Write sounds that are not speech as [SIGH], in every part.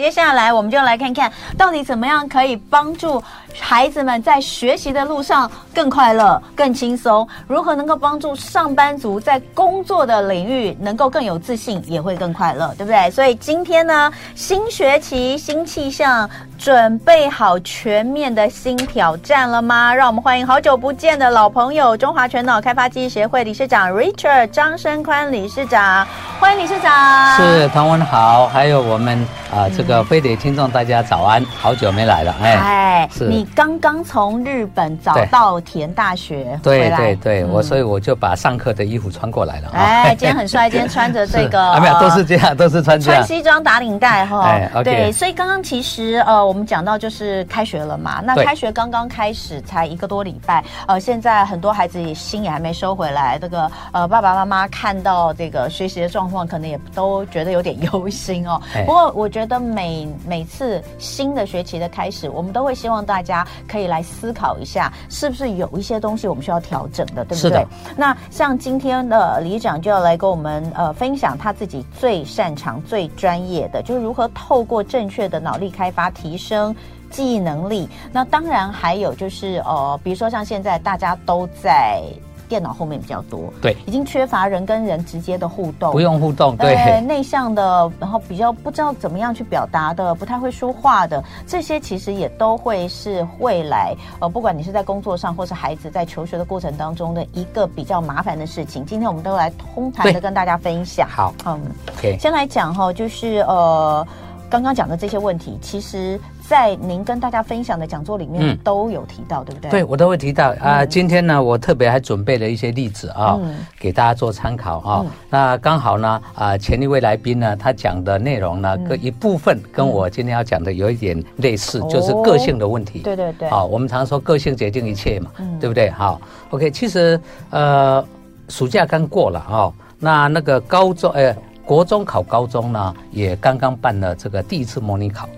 接下来我们就来看看到底怎么样可以帮助孩子们在学习的路上更快乐、更轻松，如何能够帮助上班族在工作的领域能够更有自信，也会更快乐，对不对？所以今天呢，新学期新气象，准备好全面的新挑战了吗？让我们欢迎好久不见的老朋友，中华全脑开发记忆协会理事长 Richard 张生宽理事长，欢迎理事长。是唐文豪，还有我们啊、呃，这个飞碟听众大家早安，好久没来了，哎，哎，是你刚刚从日本早稻田大学回来，对对对，我所以我就把上课的衣服穿过来了，哎，今天很帅，今天穿着这个，[LAUGHS] 啊，没有，都是这样，都是穿，穿西装打领带哈，哎，okay、对，所以刚刚其实呃，我们讲到就是开学了嘛，那开学刚刚开始才一个多礼拜，呃，现在很多孩子也心也还没收回来，这个呃爸爸妈妈看到这个学习的状况，可能也都觉得有点忧心哦。不过我觉得每每次新的学期的开始，我们都会希望大家可以来思考一下，是不是有一些东西我们需要调整的，对不对？那像今天的李长就要来跟我们呃分享他自己最擅长、最专业的，就是如何透过正确的脑力开发提升记忆能力。那当然还有就是呃，比如说像现在大家都在。电脑后面比较多，对，已经缺乏人跟人直接的互动，不用互动，对，呃、内向的，然后比较不知道怎么样去表达的，不太会说话的，这些其实也都会是未来，呃，不管你是在工作上，或是孩子在求学的过程当中的一个比较麻烦的事情。今天我们都来通盘的跟大家分享。好，嗯，OK，先来讲哈，就是呃，刚刚讲的这些问题，其实。在您跟大家分享的讲座里面都有提到，嗯、对不对？对，我都会提到啊、呃。今天呢，我特别还准备了一些例子啊，嗯、给大家做参考啊。嗯、那刚好呢，啊、呃，前一位来宾呢，他讲的内容呢，各、嗯、一部分跟我今天要讲的有一点类似，嗯、就是个性的问题。对对对。好，我们常说个性决定一切嘛，嗯、对不对？好，OK。其实呃，暑假刚过了啊，那那个高中呃，国中考高中呢，也刚刚办了这个第一次模拟考。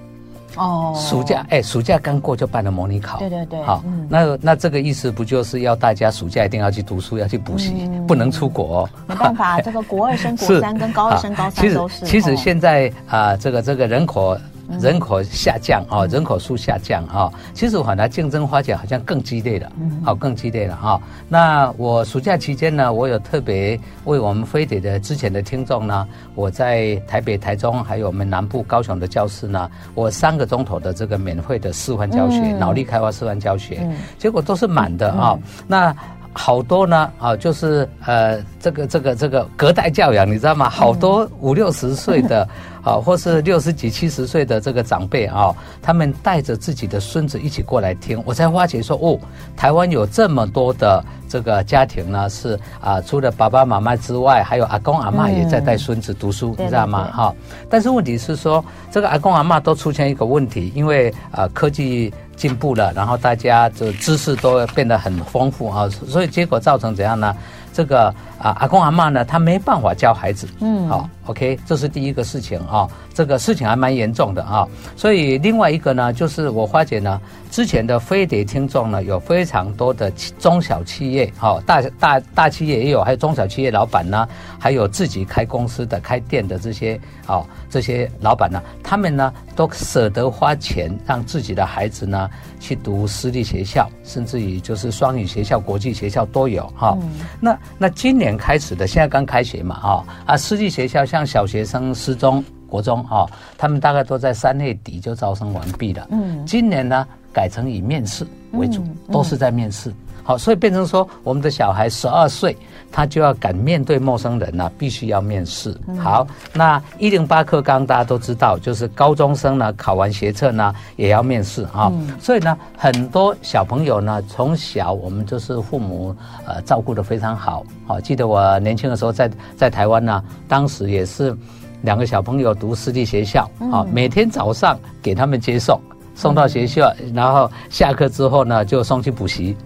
哦，暑假哎，暑假刚过就办了模拟考，对对对，好，嗯、那那这个意思不就是要大家暑假一定要去读书，要去补习，嗯、不能出国哦。没办法，这个国二升国三 [LAUGHS] 跟高二升高三都是。其实其实现在啊、呃，这个这个人口。人口下降啊，人口数下降啊，其实反而竞争发展好像更激烈了，好，更激烈了啊。那我暑假期间呢，我有特别为我们飞碟的之前的听众呢，我在台北、台中还有我们南部高雄的教室呢，我三个钟头的这个免费的示范教学，脑力开发示范教学，结果都是满的啊。那好多呢啊，就是呃，这个这个这个隔代教养，你知道吗？好多五六十岁的。啊，或是六十几、七十岁的这个长辈啊，他们带着自己的孙子一起过来听，我才发觉说，哦，台湾有这么多的这个家庭呢，是啊，除了爸爸妈妈之外，还有阿公阿嬷也在带孙子读书，嗯、你知道吗？哈，但是问题是说，这个阿公阿嬷都出现一个问题，因为啊，科技进步了，然后大家就知识都变得很丰富啊，所以结果造成怎样呢？这个啊，阿公阿嬷呢，他没办法教孩子。嗯，好，OK，这是第一个事情啊。这个事情还蛮严重的啊。所以另外一个呢，就是我发觉呢，之前的飞碟听众呢，有非常多的中小企业，哈，大大大企业也有，还有中小企业老板呢，还有自己开公司的、开店的这些，啊，这些老板呢，他们呢都舍得花钱让自己的孩子呢去读私立学校，甚至于就是双语学校、国际学校都有哈。那那今年开始的，现在刚开学嘛，哈啊，私立学校像小学生、师中、国中啊，他们大概都在三月底就招生完毕了。嗯，今年呢改成以面试为主，都是在面试。好，所以变成说，我们的小孩十二岁，他就要敢面对陌生人呢、啊，必须要面试。好，那一零八课纲大家都知道，就是高中生呢考完学测呢也要面试啊。所以呢，很多小朋友呢从小我们就是父母呃照顾的非常好。好，记得我年轻的时候在在台湾呢，当时也是两个小朋友读私立学校啊，每天早上给他们接送，送到学校，然后下课之后呢就送去补习。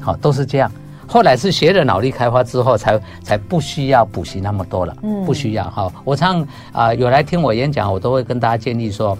好，都是这样。后来是学了脑力开发之后才，才才不需要补习那么多了。嗯，不需要。哈，我常啊、呃，有来听我演讲，我都会跟大家建议说，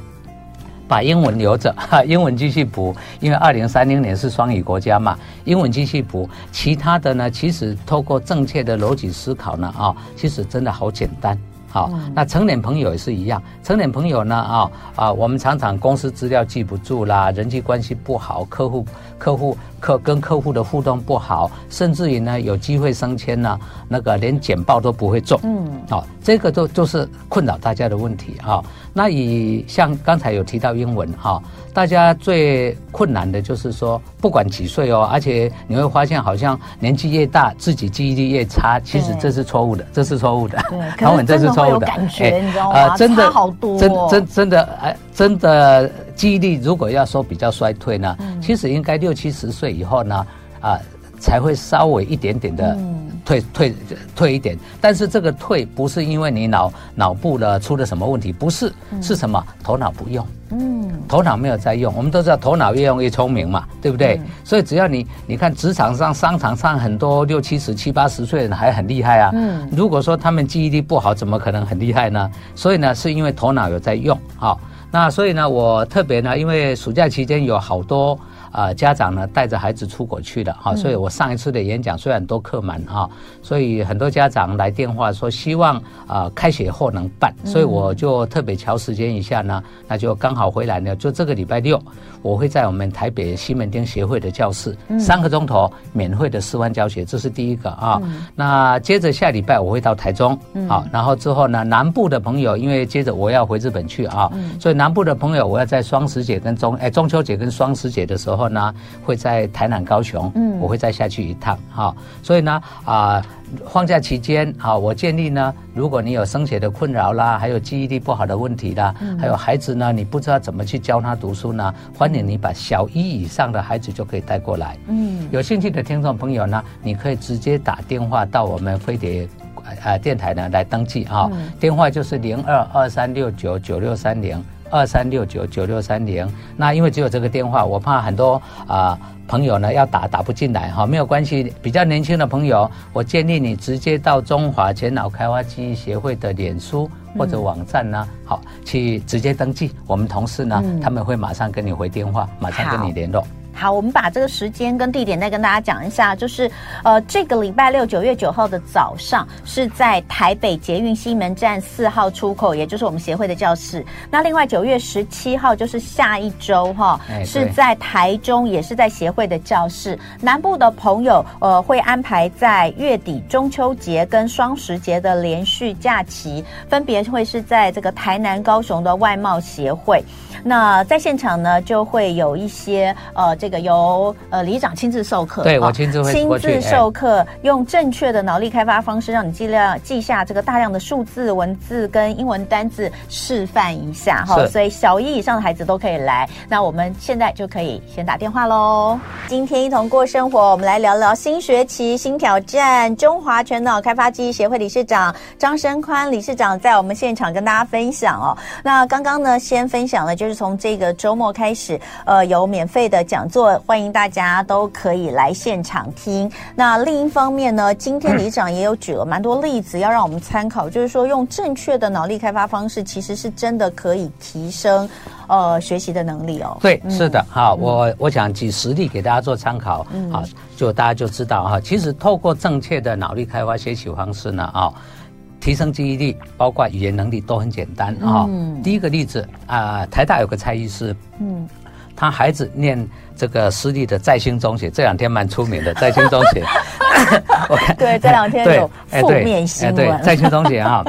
把英文留着，[LAUGHS] 哈，英文继续补，因为二零三零年是双语国家嘛，英文继续补。其他的呢，其实透过正确的逻辑思考呢，啊、哦，其实真的好简单。好，那成年朋友也是一样。成年朋友呢，啊啊，我们常常公司资料记不住啦，人际关系不好，客户客户客跟客户的互动不好，甚至于呢，有机会升迁呢，那个连简报都不会做。嗯，好，这个都就是困扰大家的问题啊。那以像刚才有提到英文哈，大家最困难的就是说，不管几岁哦，而且你会发现好像年纪越大，自己记忆力越差，其实这是错误的，这是错误的。对，可能这是错误。有感觉，你知道吗？呃，真的好多，真真真的，哎，真的记忆力如果要说比较衰退呢，其实应该六七十岁以后呢，啊，才会稍微一点点的退退退一点。但是这个退不是因为你脑脑部的出了什么问题，不是，是什么？头脑不用。嗯，头脑没有在用，我们都知道头脑越用越聪明嘛，对不对？嗯、所以只要你你看职场上、商场上很多六七十、七八十岁的人还很厉害啊。嗯，如果说他们记忆力不好，怎么可能很厉害呢？所以呢，是因为头脑有在用。好，那所以呢，我特别呢，因为暑假期间有好多。啊、呃，家长呢带着孩子出国去了哈，所以我上一次的演讲虽然都客满哈，所以很多家长来电话说希望啊、呃、开学后能办，所以我就特别乔时间一下呢，那就刚好回来呢，就这个礼拜六我会在我们台北西门町协会的教室三个钟头免费的示范教学，这是第一个啊。那接着下礼拜我会到台中，好，然后之后呢南部的朋友，因为接着我要回日本去啊，所以南部的朋友我要在双十节跟中哎中秋节跟双十节的时候。呢，会在台南、高雄，嗯，我会再下去一趟，哈，所以呢，啊，放假期间，啊，我建议呢，如果你有升学的困扰啦，还有记忆力不好的问题啦，还有孩子呢，你不知道怎么去教他读书呢，欢迎你把小一以上的孩子就可以带过来，嗯，有兴趣的听众朋友呢，你可以直接打电话到我们飞碟，呃，电台呢来登记啊，电话就是零二二三六九九六三零。二三六九九六三零，那因为只有这个电话，我怕很多啊、呃、朋友呢要打打不进来哈，没有关系。比较年轻的朋友，我建议你直接到中华前脑开发记忆协会的脸书或者网站呢，嗯、好去直接登记。我们同事呢，嗯、他们会马上跟你回电话，马上跟你联络。好，我们把这个时间跟地点再跟大家讲一下，就是呃，这个礼拜六九月九号的早上是在台北捷运西门站四号出口，也就是我们协会的教室。那另外九月十七号就是下一周哈，是在台中，也是在协会的教室。南部的朋友呃会安排在月底中秋节跟双十节的连续假期，分别会是在这个台南、高雄的外贸协会。那在现场呢，就会有一些呃，这个由呃里长亲自授课，对我亲自会亲自授课，用正确的脑力开发方式，让你尽量记下这个大量的数字、文字跟英文单字，示范一下哈。所以小一以上的孩子都可以来。那我们现在就可以先打电话喽。今天一同过生活，我们来聊聊新学期新挑战。中华全脑开发记忆协会理事长张生宽理事长在我们现场跟大家分享哦。那刚刚呢，先分享了就是。从这个周末开始，呃，有免费的讲座，欢迎大家都可以来现场听。那另一方面呢，今天李长也有举了蛮多例子，要让我们参考，就是说用正确的脑力开发方式，其实是真的可以提升呃学习的能力哦。对，是的，哈，我我想举实例给大家做参考，好，就大家就知道哈，其实透过正确的脑力开发学习方式呢，啊。提升记忆力，包括语言能力都很简单啊。嗯、第一个例子啊、呃，台大有个蔡医师，嗯，他孩子念这个私立的在兴中学，这两天蛮出名的 [LAUGHS] 在兴中学。[LAUGHS] 对 [LAUGHS] 这两天有负面新闻。对，在兴中学啊。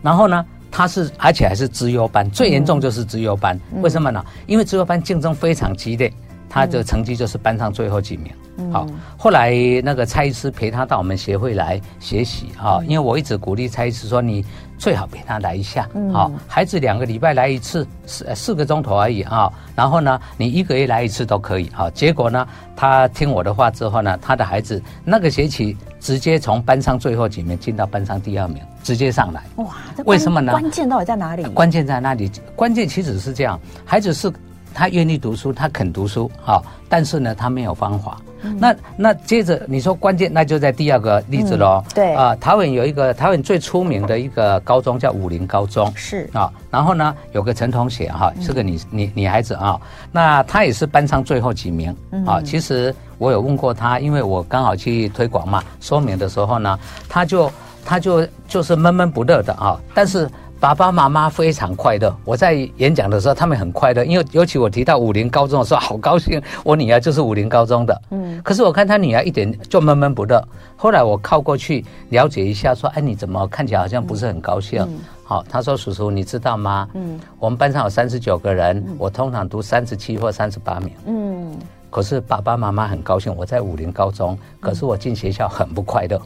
然后呢，他是而且还是资优班，最严重就是资优班。嗯、为什么呢？因为资优班竞争非常激烈。他的成绩就是班上最后几名。嗯、好，后来那个蔡医师陪他到我们协会来学习啊，因为我一直鼓励蔡医师说，你最好陪他来一下。好，孩子两个礼拜来一次，四四个钟头而已啊。然后呢，你一个月来一次都可以。好，结果呢，他听我的话之后呢，他的孩子那个学期直接从班上最后几名进到班上第二名，直接上来。哇，为什么呢？关键到底在哪里？关键在哪里？关键其实是这样，孩子是。他愿意读书，他肯读书，好，但是呢，他没有方法。嗯、那那接着你说关键，那就在第二个例子喽、嗯。对啊、呃，桃园有一个桃园最出名的一个高中叫武林高中，是啊。然后呢，有个陈同学哈，是个女女女孩子啊。那她也是班上最后几名啊。其实我有问过她，因为我刚好去推广嘛，说明的时候呢，她就。她就就是闷闷不乐的啊，但是。爸爸妈妈非常快乐。我在演讲的时候，他们很快乐，因为 [LAUGHS] 尤其我提到武林高中的时候，好高兴。我女儿就是武林高中的，嗯。可是我看她女儿一点就闷闷不乐。后来我靠过去了解一下，说：“哎，你怎么看起来好像不是很高兴？”好，他说：“叔叔，你知道吗？嗯，我们班上有三十九个人，我通常读三十七或三十八名。嗯，可是爸爸妈妈很高兴我在武林高中，可是我进学校很不快乐。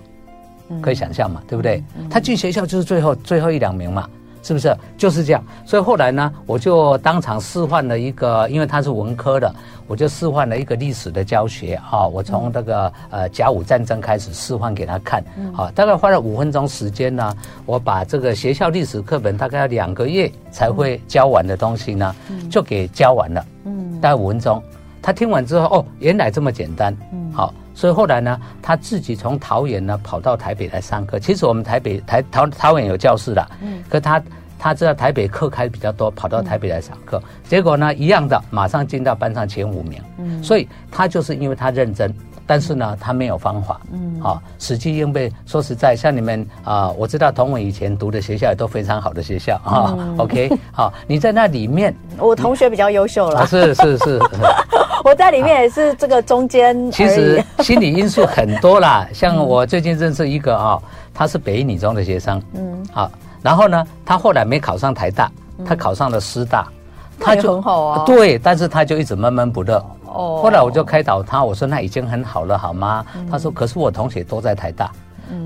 可以想象嘛，对不对？他进学校就是最后最后一两名嘛。”是不是就是这样？所以后来呢，我就当场示范了一个，因为他是文科的，我就示范了一个历史的教学啊。我从这个呃甲午战争开始示范给他看，好，大概花了五分钟时间呢，我把这个学校历史课本大概要两个月才会教完的东西呢，就给教完了。嗯，大概五分钟，他听完之后，哦，原来这么简单。嗯，好。所以后来呢，他自己从桃园呢跑到台北来上课。其实我们台北台桃桃园有教室的，嗯，可他他知道台北课开比较多，跑到台北来上课。结果呢，一样的，马上进到班上前五名。嗯，所以他就是因为他认真，但是呢，他没有方法。嗯，好，死记硬背。说实在，像你们啊，我知道同文以前读的学校也都非常好的学校啊。[LAUGHS] OK，好，你在那里面，[LAUGHS] 我同学比较优秀了。是是是。[LAUGHS] 我在里面也是这个中间，其实心理因素很多啦。像我最近认识一个啊，他是北一女中的学生，嗯，好，然后呢，他后来没考上台大，他考上了师大，他就很好啊，对，但是他就一直闷闷不乐。哦，后来我就开导他，我说那已经很好了，好吗？他说，可是我同学都在台大，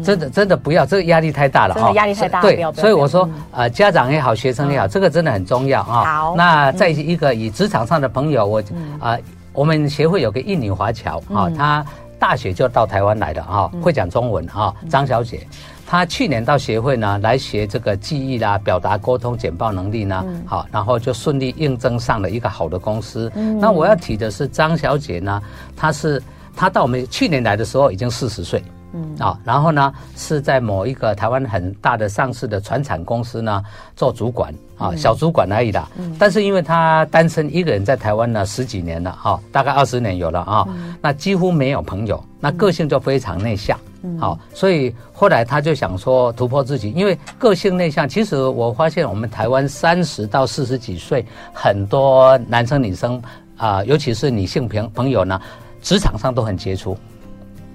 真的真的不要，这个压力太大了哈，压力太大，对，所以我说呃，家长也好，学生也好，这个真的很重要啊。好，那在一个以职场上的朋友，我啊。我们协会有个印尼华侨啊，她大学就到台湾来的啊，会讲中文啊，张小姐，她去年到协会呢来学这个记忆啦、表达、沟通、简报能力呢，好，然后就顺利应征上了一个好的公司。那我要提的是张小姐呢，她是她到我们去年来的时候已经四十岁。嗯啊，然后呢，是在某一个台湾很大的上市的传产公司呢做主管啊，小主管而已啦。嗯，但是因为她单身一个人在台湾呢十几年了哈，大概二十年有了啊，那几乎没有朋友，那个性就非常内向。好，所以后来他就想说突破自己，因为个性内向。其实我发现我们台湾三十到四十几岁很多男生女生啊，尤其是女性朋朋友呢，职场上都很杰出。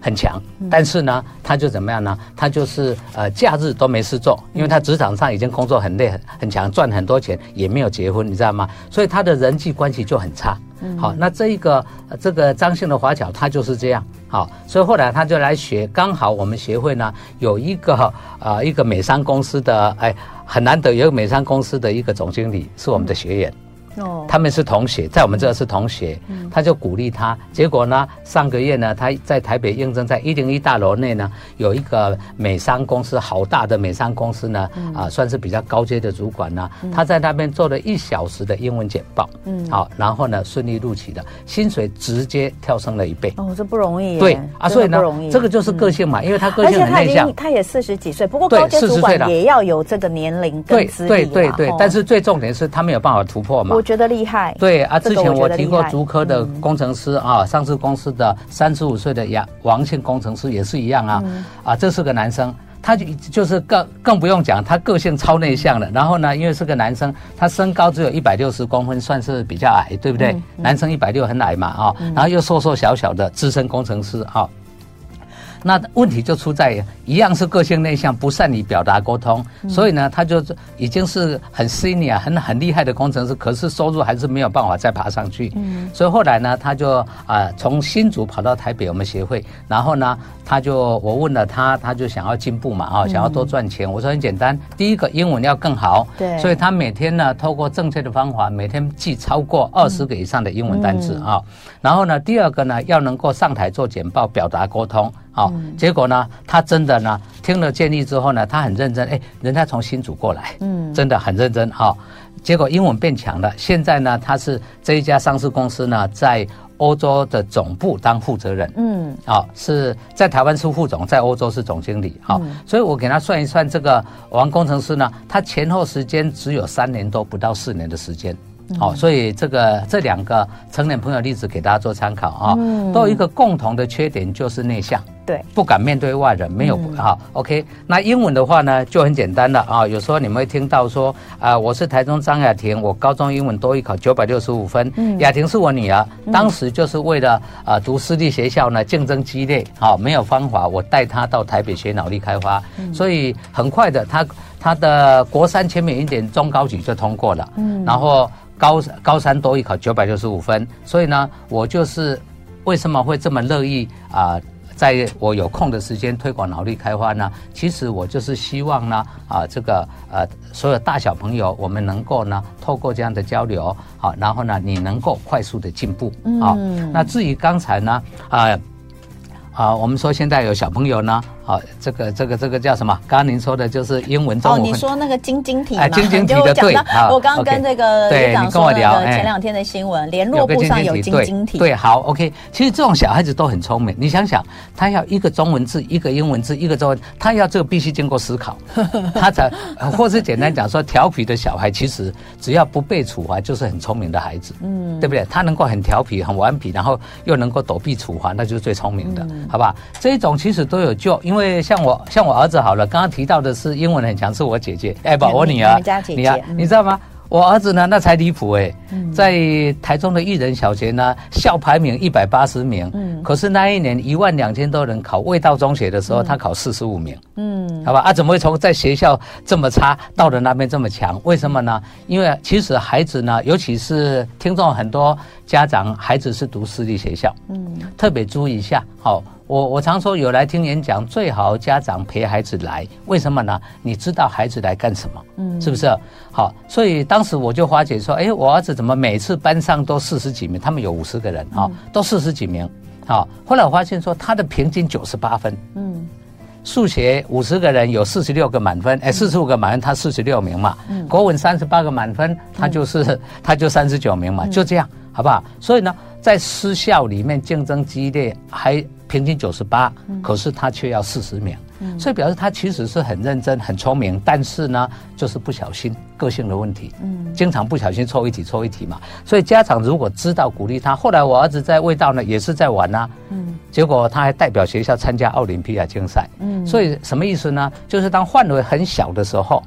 很强，但是呢，他就怎么样呢？他就是呃，假日都没事做，因为他职场上已经工作很累很很强，赚很多钱，也没有结婚，你知道吗？所以他的人际关系就很差。好，那这一个这个张姓的华侨，他就是这样。好，所以后来他就来学，刚好我们协会呢有一个啊、呃、一个美商公司的，哎，很难得有一个美商公司的一个总经理是我们的学员。哦，他们是同学，在我们这是同学，他就鼓励他。结果呢，上个月呢，他在台北应征，在一零一大楼内呢，有一个美商公司，好大的美商公司呢，啊，算是比较高阶的主管呢。他在那边做了一小时的英文简报，嗯，好，然后呢，顺利录取的，薪水直接跳升了一倍。哦，这不容易。对啊，所以呢，这个就是个性嘛，因为他个性很内向。他也四十几岁，不过高阶主管也要有这个年龄跟资历。对对对，但是最重点是他没有办法突破嘛。觉得厉害，对啊，之前我提过竹科的工程师啊，上市公司的三十五岁的杨王姓工程师也是一样啊，啊，这是个男生，他就就是更更不用讲，他个性超内向的，然后呢，因为是个男生，他身高只有一百六十公分，算是比较矮，对不对？男生一百六很矮嘛啊，然后又瘦瘦小小的资深工程师啊。那问题就出在一样是个性内向，不善于表达沟通，嗯、所以呢，他就已经是很 senior 很很厉害的工程师，可是收入还是没有办法再爬上去。嗯，所以后来呢，他就啊从新竹跑到台北我们协会，然后呢，他就我问了他，他就想要进步嘛啊，想要多赚钱。嗯、我说很简单，第一个英文要更好，对，所以他每天呢透过正确的方法，每天记超过二十个以上的英文单词啊。嗯、然后呢，第二个呢要能够上台做简报，表达沟通。好，结果呢，他真的呢，听了建议之后呢，他很认真，哎，人家从新竹过来，嗯，真的很认真，好，结果英文变强了，现在呢，他是这一家上市公司呢，在欧洲的总部当负责人，嗯，好，是在台湾是副总，在欧洲是总经理，好，所以我给他算一算，这个王工程师呢，他前后时间只有三年多，不到四年的时间。好，所以这个这两个成年朋友例子给大家做参考啊，都有一个共同的缺点，就是内向。对，不敢面对外人，没有哈、嗯。OK，那英文的话呢，就很简单了啊。有时候你们会听到说啊，我是台中张雅婷，我高中英文多一考九百六十五分。嗯，雅婷是我女儿，当时就是为了啊读私立学校呢，竞争激烈，好没有方法，我带她到台北学脑力开发，嗯、所以很快的，她她的国三前面一点中高级就通过了。嗯，然后高高三多一考九百六十五分，所以呢，我就是为什么会这么乐意啊？在我有空的时间推广脑力开发呢，其实我就是希望呢，啊，这个呃，所有大小朋友，我们能够呢，透过这样的交流，好，然后呢，你能够快速的进步，啊，那至于刚才呢，啊，啊，我们说现在有小朋友呢。好，这个这个这个叫什么？刚刚您说的就是英文中文。哦，你说那个晶晶体嘛？晶晶体的对。我刚刚跟这个对你跟我聊前两天的新闻，联络簿上有晶晶体。对，好，OK。其实这种小孩子都很聪明，你想想，他要一个中文字，一个英文字，一个中文，他要这个必须经过思考，[LAUGHS] 他才，或是简单讲说，调皮的小孩其实只要不被处罚，就是很聪明的孩子，嗯，对不对？他能够很调皮、很顽皮，然后又能够躲避处罚，那就是最聪明的，好吧？这一种其实都有救，因为。因为像我像我儿子好了，刚刚提到的是英文很强，是我姐姐，哎，不，我女儿，你啊，你知道吗？我儿子呢，那才离谱哎，在台中的育人小学呢，校排名一百八十名，嗯，可是那一年一万两千多人考味道中学的时候，他考四十五名，嗯，好吧，啊，怎么会从在学校这么差，到了那边这么强？为什么呢？因为其实孩子呢，尤其是听众很多家长，孩子是读私立学校，嗯，特别注意一下，好。我我常说有来听演讲，最好家长陪孩子来，为什么呢？你知道孩子来干什么，嗯，是不是？好，所以当时我就发觉说，哎，我儿子怎么每次班上都四十几名？他们有五十个人啊，哦，都四十几名。好，后来我发现说他的平均九十八分，嗯，数学五十个人有四十六个满分，哎，四十五个满分，他四十六名嘛，嗯，国文三十八个满分，他就是 [LAUGHS] 他就三十九名嘛，就这样，好不好？所以呢，在私校里面竞争激烈，还。平均九十八，可是他却要四十名，嗯，所以表示他其实是很认真、很聪明，但是呢，就是不小心个性的问题，嗯，经常不小心错一题、错一题嘛。所以家长如果知道鼓励他，后来我儿子在味道呢也是在玩啊，嗯，结果他还代表学校参加奥林匹亚竞赛，嗯，所以什么意思呢？就是当范围很小的时候，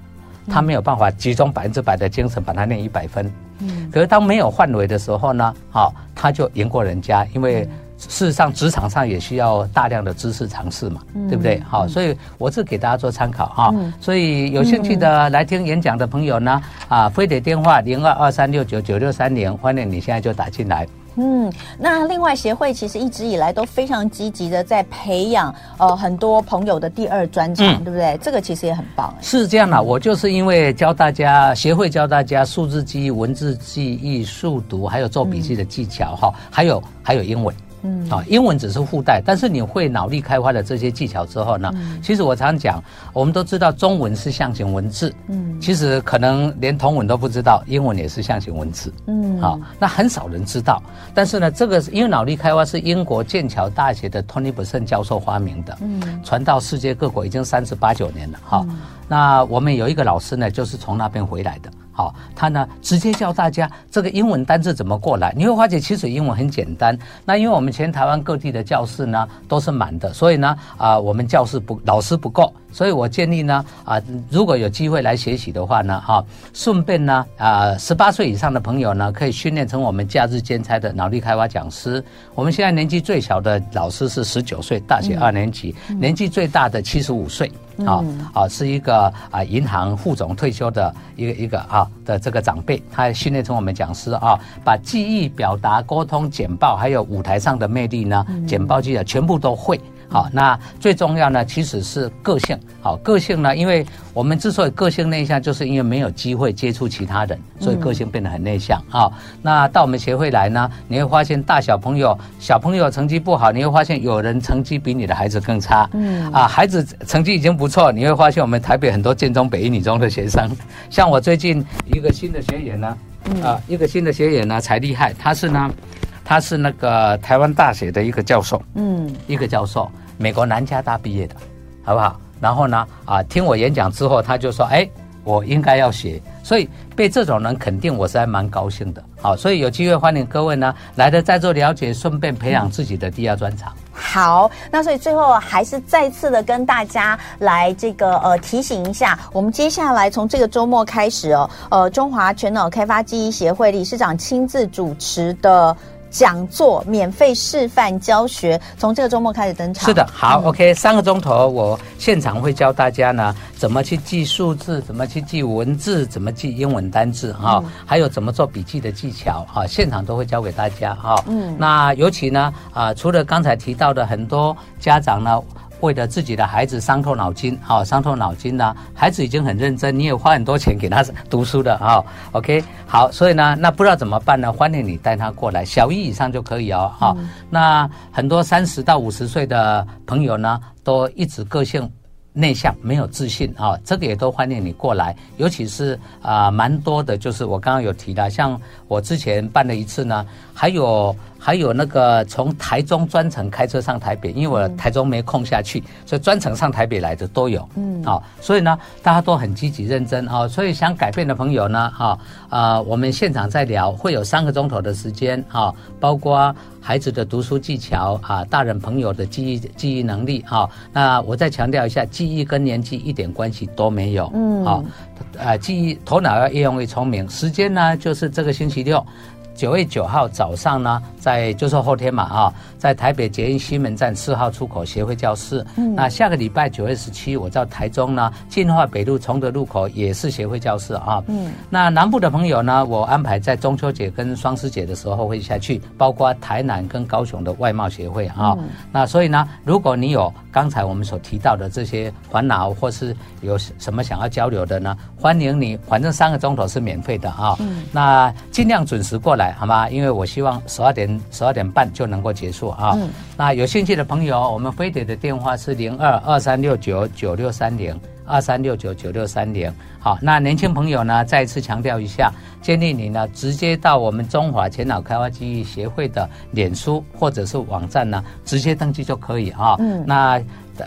他没有办法集中百分之百的精神把他念一百分，嗯，可是当没有范围的时候呢，好，他就赢过人家，因为。事实上，职场上也需要大量的知识尝试嘛，嗯、对不对？好，所以我是给大家做参考哈。嗯、所以有兴趣的来听演讲的朋友呢，啊，非得电话零二二三六九九六三零，欢迎你现在就打进来。嗯，那另外协会其实一直以来都非常积极的在培养呃很多朋友的第二专长，嗯、对不对？这个其实也很棒。是这样的，我就是因为教大家协会教大家数字记忆、文字记忆、速读，还有做笔记的技巧哈、嗯，还有还有英文。嗯。啊，英文只是附带，但是你会脑力开发的这些技巧之后呢，嗯、其实我常讲，我们都知道中文是象形文字，嗯，其实可能连同文都不知道，英文也是象形文字，嗯，好，那很少人知道，但是呢，这个因为脑力开发是英国剑桥大学的 Tony Berson 教授发明的，嗯，传到世界各国已经三十八九年了，哈、嗯，那我们有一个老师呢，就是从那边回来的。好，他呢直接教大家这个英文单字怎么过来。你会发现其实英文很简单。那因为我们全台湾各地的教室呢都是满的，所以呢啊、我们教室不老师不够，所以我建议呢啊、呃、如果有机会来学习的话呢哈，顺便呢啊十八岁以上的朋友呢可以训练成我们假日兼差的脑力开发讲师。我们现在年纪最小的老师是十九岁，大学二年级；嗯、年纪最大的七十五岁。啊啊，是一个啊银行副总退休的一个一个啊的这个长辈，他训练成我们讲师啊，把记忆、表达、沟通、简报，还有舞台上的魅力呢，简报技巧全部都会。好，那最重要呢，其实是个性。好，个性呢，因为我们之所以个性内向，就是因为没有机会接触其他人，所以个性变得很内向。好，那到我们协会来呢，你会发现大小朋友，小朋友成绩不好，你会发现有人成绩比你的孩子更差。嗯，啊，孩子成绩已经不错，你会发现我们台北很多建中、北一女中的学生，[LAUGHS] 像我最近一个新的学员呢，啊，一个新的学员呢才厉害，他是呢。他是那个台湾大学的一个教授，嗯，一个教授，美国南加大毕业的，好不好？然后呢，啊，听我演讲之后，他就说，哎，我应该要学，所以被这种人肯定，我是还蛮高兴的。好，所以有机会欢迎各位呢来的在座了解，顺便培养自己的第二专长。好，那所以最后还是再次的跟大家来这个呃提醒一下，我们接下来从这个周末开始哦，呃，中华全脑开发记忆协会理事长亲自主持的。讲座免费示范教学，从这个周末开始登场。是的，好、嗯、，OK，三个钟头，我现场会教大家呢，怎么去记数字，怎么去记文字，怎么记英文单字哈、嗯，还有怎么做笔记的技巧哈，现场都会教给大家哈。嗯，那尤其呢，啊、呃，除了刚才提到的很多家长呢。为了自己的孩子伤透脑筋，好、哦，伤透脑筋呢，孩子已经很认真，你也花很多钱给他读书的啊、哦。OK，好，所以呢，那不知道怎么办呢？欢迎你带他过来，小一以上就可以哦。好、那很多三十到五十岁的朋友呢，都一直个性内向，没有自信啊、哦，这个也都欢迎你过来。尤其是啊、呃，蛮多的，就是我刚刚有提到，像我之前办了一次呢，还有。还有那个从台中专程开车上台北，因为我台中没空下去，所以专程上台北来的都有。嗯，好、哦，所以呢，大家都很积极认真啊、哦。所以想改变的朋友呢，哈、哦，啊、呃，我们现场在聊，会有三个钟头的时间啊、哦，包括孩子的读书技巧啊，大人朋友的记忆记忆能力啊、哦。那我再强调一下，记忆跟年纪一点关系都没有。嗯，好、哦，呃，记忆头脑要越用越聪明。时间呢，就是这个星期六。九月九号早上呢，在就是后天嘛啊，在台北捷运西门站四号出口协会教室。嗯，那下个礼拜九月十七，我到台中呢，进化北路崇德路口也是协会教室啊。嗯，那南部的朋友呢，我安排在中秋节跟双十节的时候会下去，包括台南跟高雄的外贸协会啊。嗯，那所以呢，如果你有刚才我们所提到的这些烦恼，或是有什么想要交流的呢，欢迎你，反正三个钟头是免费的啊。嗯，那尽量准时过来。好吗？因为我希望十二点十二点半就能够结束啊。嗯。那有兴趣的朋友，我们飞碟的电话是零二二三六九九六三零二三六九九六三零。好，那年轻朋友呢，再一次强调一下，建议你呢直接到我们中华前脑开发记忆协会的脸书或者是网站呢，直接登记就可以啊。嗯。那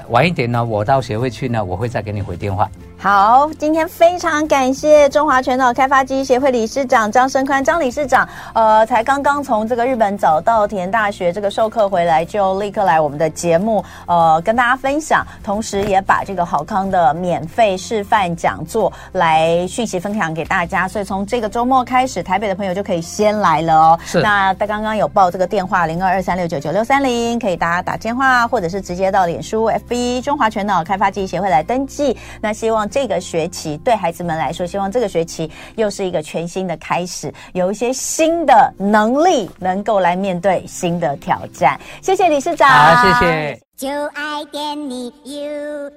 晚一点呢，我到协会去呢，我会再给你回电话。好，今天非常感谢中华全脑开发记忆协会理事长张生宽张理事长，呃，才刚刚从这个日本早稻田大学这个授课回来，就立刻来我们的节目，呃，跟大家分享，同时也把这个好康的免费示范讲座来讯息分享给大家，所以从这个周末开始，台北的朋友就可以先来了哦。是。那他刚刚有报这个电话零二二三六九九六三零，可以大家打电话，或者是直接到脸书 FB 中华全脑开发记忆协会来登记。那希望。这个学期对孩子们来说，希望这个学期又是一个全新的开始，有一些新的能力能够来面对新的挑战。谢谢理事长，好，谢谢。就爱点你 UFO